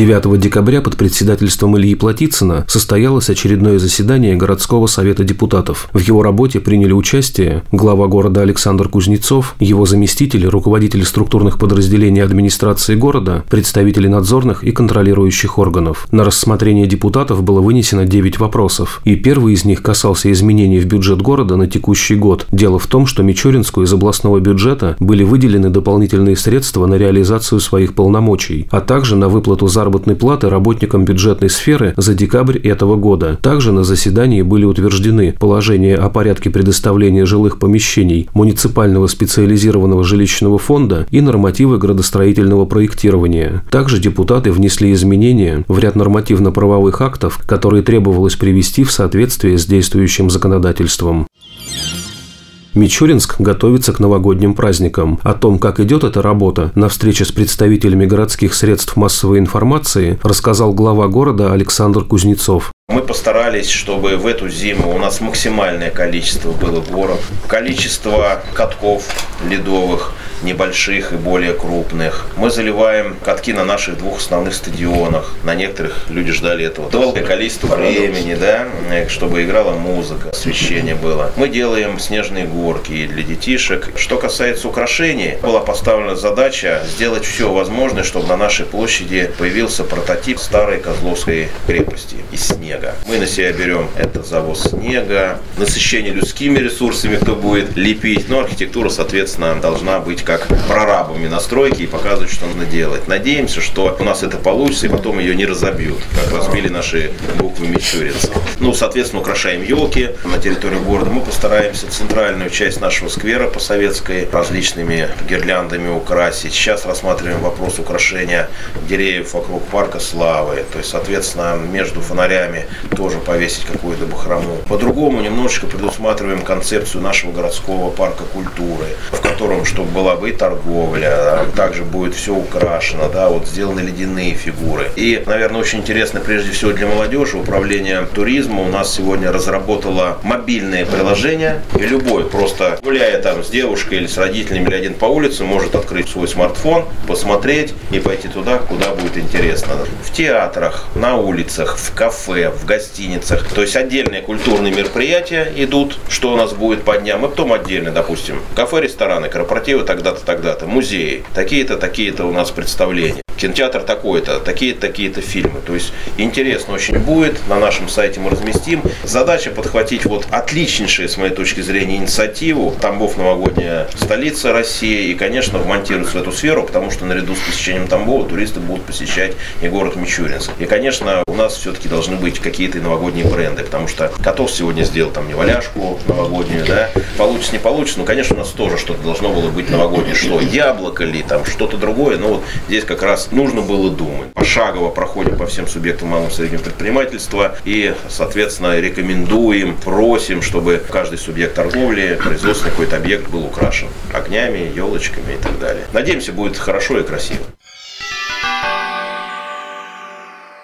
9 декабря под председательством Ильи Платицына состоялось очередное заседание городского совета депутатов. В его работе приняли участие глава города Александр Кузнецов, его заместители, руководители структурных подразделений администрации города, представители надзорных и контролирующих органов. На рассмотрение депутатов было вынесено 9 вопросов, и первый из них касался изменений в бюджет города на текущий год. Дело в том, что Мичуринску из областного бюджета были выделены дополнительные средства на реализацию своих полномочий, а также на выплату за заработной платы работникам бюджетной сферы за декабрь этого года. Также на заседании были утверждены положения о порядке предоставления жилых помещений муниципального специализированного жилищного фонда и нормативы градостроительного проектирования. Также депутаты внесли изменения в ряд нормативно-правовых актов, которые требовалось привести в соответствие с действующим законодательством. Мичуринск готовится к новогодним праздникам. О том, как идет эта работа, на встрече с представителями городских средств массовой информации рассказал глава города Александр Кузнецов. Мы постарались, чтобы в эту зиму у нас максимальное количество было горок, количество катков ледовых, небольших и более крупных. Мы заливаем катки на наших двух основных стадионах. На некоторых люди ждали этого долгое количество времени, да, чтобы играла музыка, освещение было. Мы делаем снежные горки для детишек. Что касается украшений, была поставлена задача сделать все возможное, чтобы на нашей площади появился прототип старой Козловской крепости из снега. Мы на себя берем это завоз снега, насыщение людскими ресурсами, кто будет лепить. Но архитектура, соответственно, должна быть как прорабами настройки и показывать, что нужно делать. Надеемся, что у нас это получится, и потом ее не разобьют, как разбили наши буквы Мичуринск. Ну, соответственно, украшаем елки на территории города. Мы постараемся центральную часть нашего сквера по советской различными гирляндами украсить. Сейчас рассматриваем вопрос украшения деревьев вокруг парка Славы. То есть, соответственно, между фонарями тоже повесить какую-то бахрому. По-другому немножечко предусматриваем концепцию нашего городского парка культуры, в котором, чтобы была бы и торговля, также будет все украшено, да, вот сделаны ледяные фигуры. И, наверное, очень интересно прежде всего для молодежи, управление туризма у нас сегодня разработало мобильное приложение, и любой просто гуляя там с девушкой или с родителями или один по улице, может открыть свой смартфон, посмотреть и пойти туда, куда будет интересно. В театрах, на улицах, в кафе, в гостиницах. То есть отдельные культурные мероприятия идут, что у нас будет по дням, и потом отдельно, допустим, кафе, рестораны, корпоративы, тогда тогда-то, тогда-то, музеи, такие-то, такие-то у нас представления кинотеатр такой-то, такие-то, такие-то фильмы. То есть интересно очень будет, на нашем сайте мы разместим. Задача подхватить вот отличнейшие, с моей точки зрения, инициативу. Тамбов новогодняя столица России и, конечно, вмонтируется в эту сферу, потому что наряду с посещением Тамбова туристы будут посещать и город Мичуринск. И, конечно, нас все-таки должны быть какие-то новогодние бренды, потому что Котов сегодня сделал там неваляшку новогоднюю, да, получится, не получится, но, конечно, у нас тоже что-то должно было быть новогоднее, что яблоко ли, там что-то другое, но вот здесь как раз нужно было думать. Пошагово проходим по всем субъектам малого и среднего предпринимательства и, соответственно, рекомендуем, просим, чтобы каждый субъект торговли, производственный какой-то объект был украшен огнями, елочками и так далее. Надеемся, будет хорошо и красиво.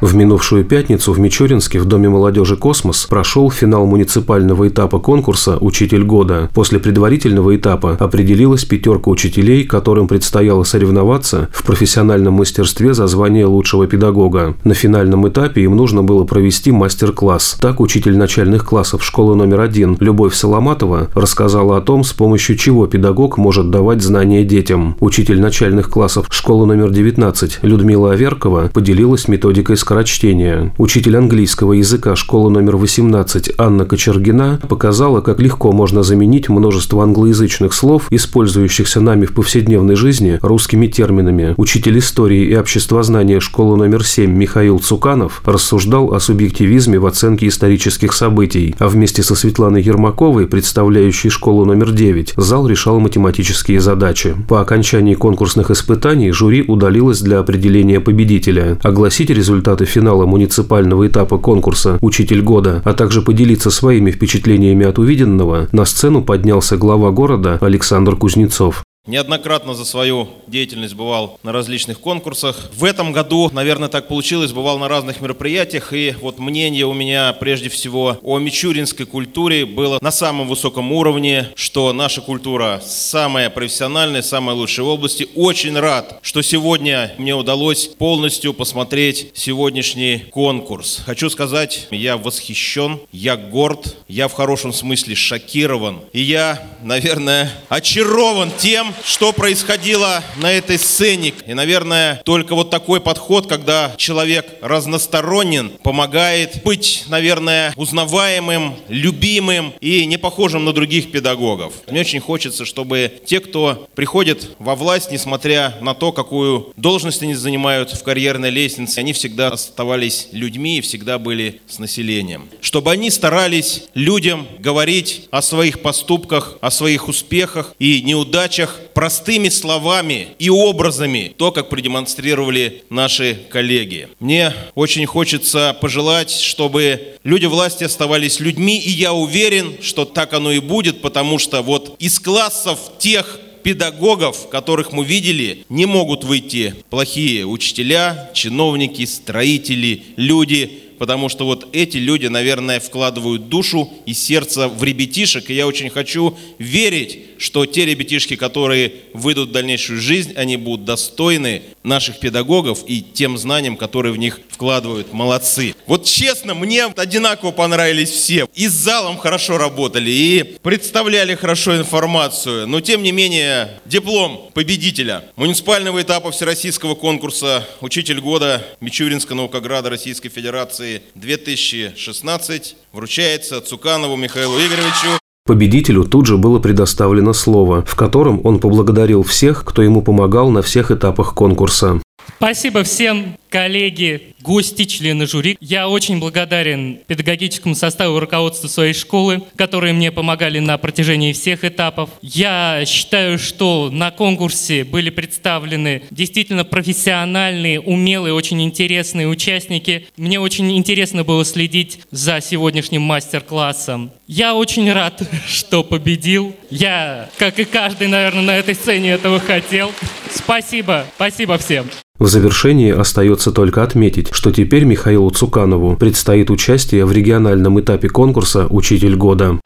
В минувшую пятницу в Мичуринске в Доме молодежи «Космос» прошел финал муниципального этапа конкурса «Учитель года». После предварительного этапа определилась пятерка учителей, которым предстояло соревноваться в профессиональном мастерстве за звание лучшего педагога. На финальном этапе им нужно было провести мастер-класс. Так учитель начальных классов школы номер один Любовь Соломатова рассказала о том, с помощью чего педагог может давать знания детям. Учитель начальных классов школы номер 19 Людмила Аверкова поделилась методикой скорочтения. Учитель английского языка школы номер 18 Анна Кочергина показала, как легко можно заменить множество англоязычных слов, использующихся нами в повседневной жизни, русскими терминами. Учитель истории и обществознания школы номер 7 Михаил Цуканов рассуждал о субъективизме в оценке исторических событий, а вместе со Светланой Ермаковой, представляющей школу номер 9, зал решал математические задачи. По окончании конкурсных испытаний жюри удалилось для определения победителя. Огласить результаты результаты финала муниципального этапа конкурса «Учитель года», а также поделиться своими впечатлениями от увиденного, на сцену поднялся глава города Александр Кузнецов. Неоднократно за свою деятельность бывал на различных конкурсах. В этом году, наверное, так получилось, бывал на разных мероприятиях. И вот мнение у меня прежде всего о мичуринской культуре было на самом высоком уровне, что наша культура самая профессиональная, самая лучшая в области. Очень рад, что сегодня мне удалось полностью посмотреть сегодняшний конкурс. Хочу сказать, я восхищен, я горд, я в хорошем смысле шокирован. И я, наверное, очарован тем, что происходило на этой сцене. И, наверное, только вот такой подход, когда человек разносторонен, помогает быть, наверное, узнаваемым, любимым и не похожим на других педагогов. Мне очень хочется, чтобы те, кто приходит во власть, несмотря на то, какую должность они занимают в карьерной лестнице, они всегда оставались людьми и всегда были с населением. Чтобы они старались людям говорить о своих поступках, о своих успехах и неудачах простыми словами и образами, то, как продемонстрировали наши коллеги. Мне очень хочется пожелать, чтобы люди власти оставались людьми, и я уверен, что так оно и будет, потому что вот из классов тех педагогов, которых мы видели, не могут выйти плохие учителя, чиновники, строители, люди, потому что вот эти люди, наверное, вкладывают душу и сердце в ребятишек, и я очень хочу верить, что те ребятишки, которые выйдут в дальнейшую жизнь, они будут достойны наших педагогов и тем знаниям, которые в них вкладывают. Молодцы. Вот честно, мне одинаково понравились все. И с залом хорошо работали, и представляли хорошо информацию. Но тем не менее, диплом победителя муниципального этапа Всероссийского конкурса «Учитель года» Мичуринска Наукограда Российской Федерации 2016 вручается Цуканову Михаилу Игоревичу. Победителю тут же было предоставлено слово, в котором он поблагодарил всех, кто ему помогал на всех этапах конкурса. Спасибо всем, коллеги, гости, члены жюри. Я очень благодарен педагогическому составу и руководству своей школы, которые мне помогали на протяжении всех этапов. Я считаю, что на конкурсе были представлены действительно профессиональные, умелые, очень интересные участники. Мне очень интересно было следить за сегодняшним мастер-классом. Я очень рад, что победил. Я, как и каждый, наверное, на этой сцене этого хотел. Спасибо, спасибо всем. В завершении остается только отметить, что теперь Михаилу Цуканову предстоит участие в региональном этапе конкурса «Учитель года».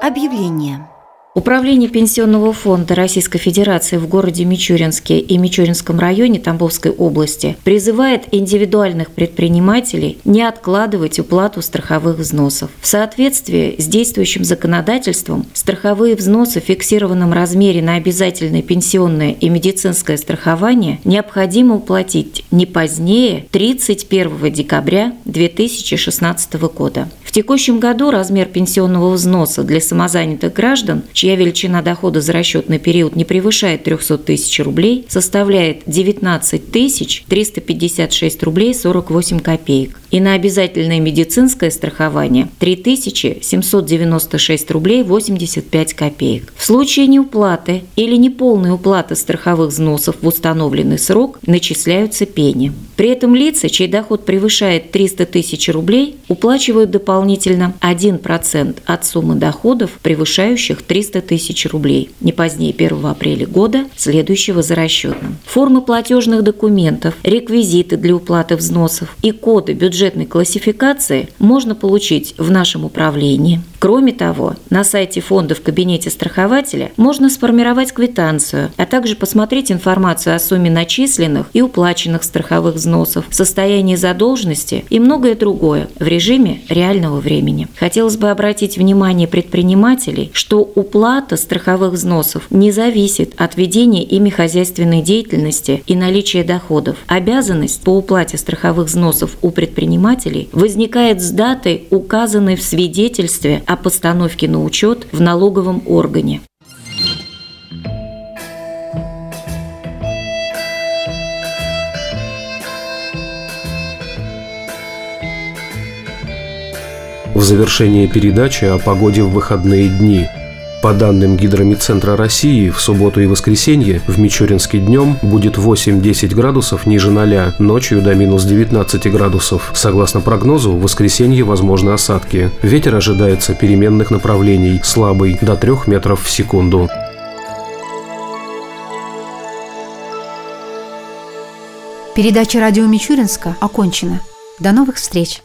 Объявление. Управление Пенсионного фонда Российской Федерации в городе Мичуринске и Мичуринском районе Тамбовской области призывает индивидуальных предпринимателей не откладывать уплату страховых взносов. В соответствии с действующим законодательством страховые взносы в фиксированном размере на обязательное пенсионное и медицинское страхование необходимо уплатить не позднее 31 декабря 2016 года. Текущем году размер пенсионного взноса для самозанятых граждан, чья величина дохода за расчетный период не превышает 300 тысяч рублей, составляет 19 тысяч 356 рублей 48 копеек. И на обязательное медицинское страхование 3796 рублей 85 копеек. В случае неуплаты или неполной уплаты страховых взносов в установленный срок начисляются пени. При этом лица, чей доход превышает 300 тысяч рублей, уплачивают дополнительно 1% от суммы доходов, превышающих 300 тысяч рублей, не позднее 1 апреля года, следующего за расчетным. Формы платежных документов, реквизиты для уплаты взносов и коды бюджетной классификации можно получить в нашем управлении. Кроме того, на сайте фонда в кабинете страхователя можно сформировать квитанцию, а также посмотреть информацию о сумме начисленных и уплаченных страховых взносов, состоянии задолженности и многое другое в режиме реального времени. Хотелось бы обратить внимание предпринимателей, что уплата страховых взносов не зависит от ведения ими хозяйственной деятельности и наличия доходов. Обязанность по уплате страховых взносов у предпринимателей возникает с датой, указанной в свидетельстве о постановке на учет в налоговом органе. В завершение передачи о погоде в выходные дни. По данным Гидромедцентра России, в субботу и воскресенье в Мичуринске днем будет 8-10 градусов ниже 0, ночью до минус 19 градусов. Согласно прогнозу, в воскресенье возможны осадки. Ветер ожидается переменных направлений, слабый, до 3 метров в секунду. Передача радио Мичуринска окончена. До новых встреч!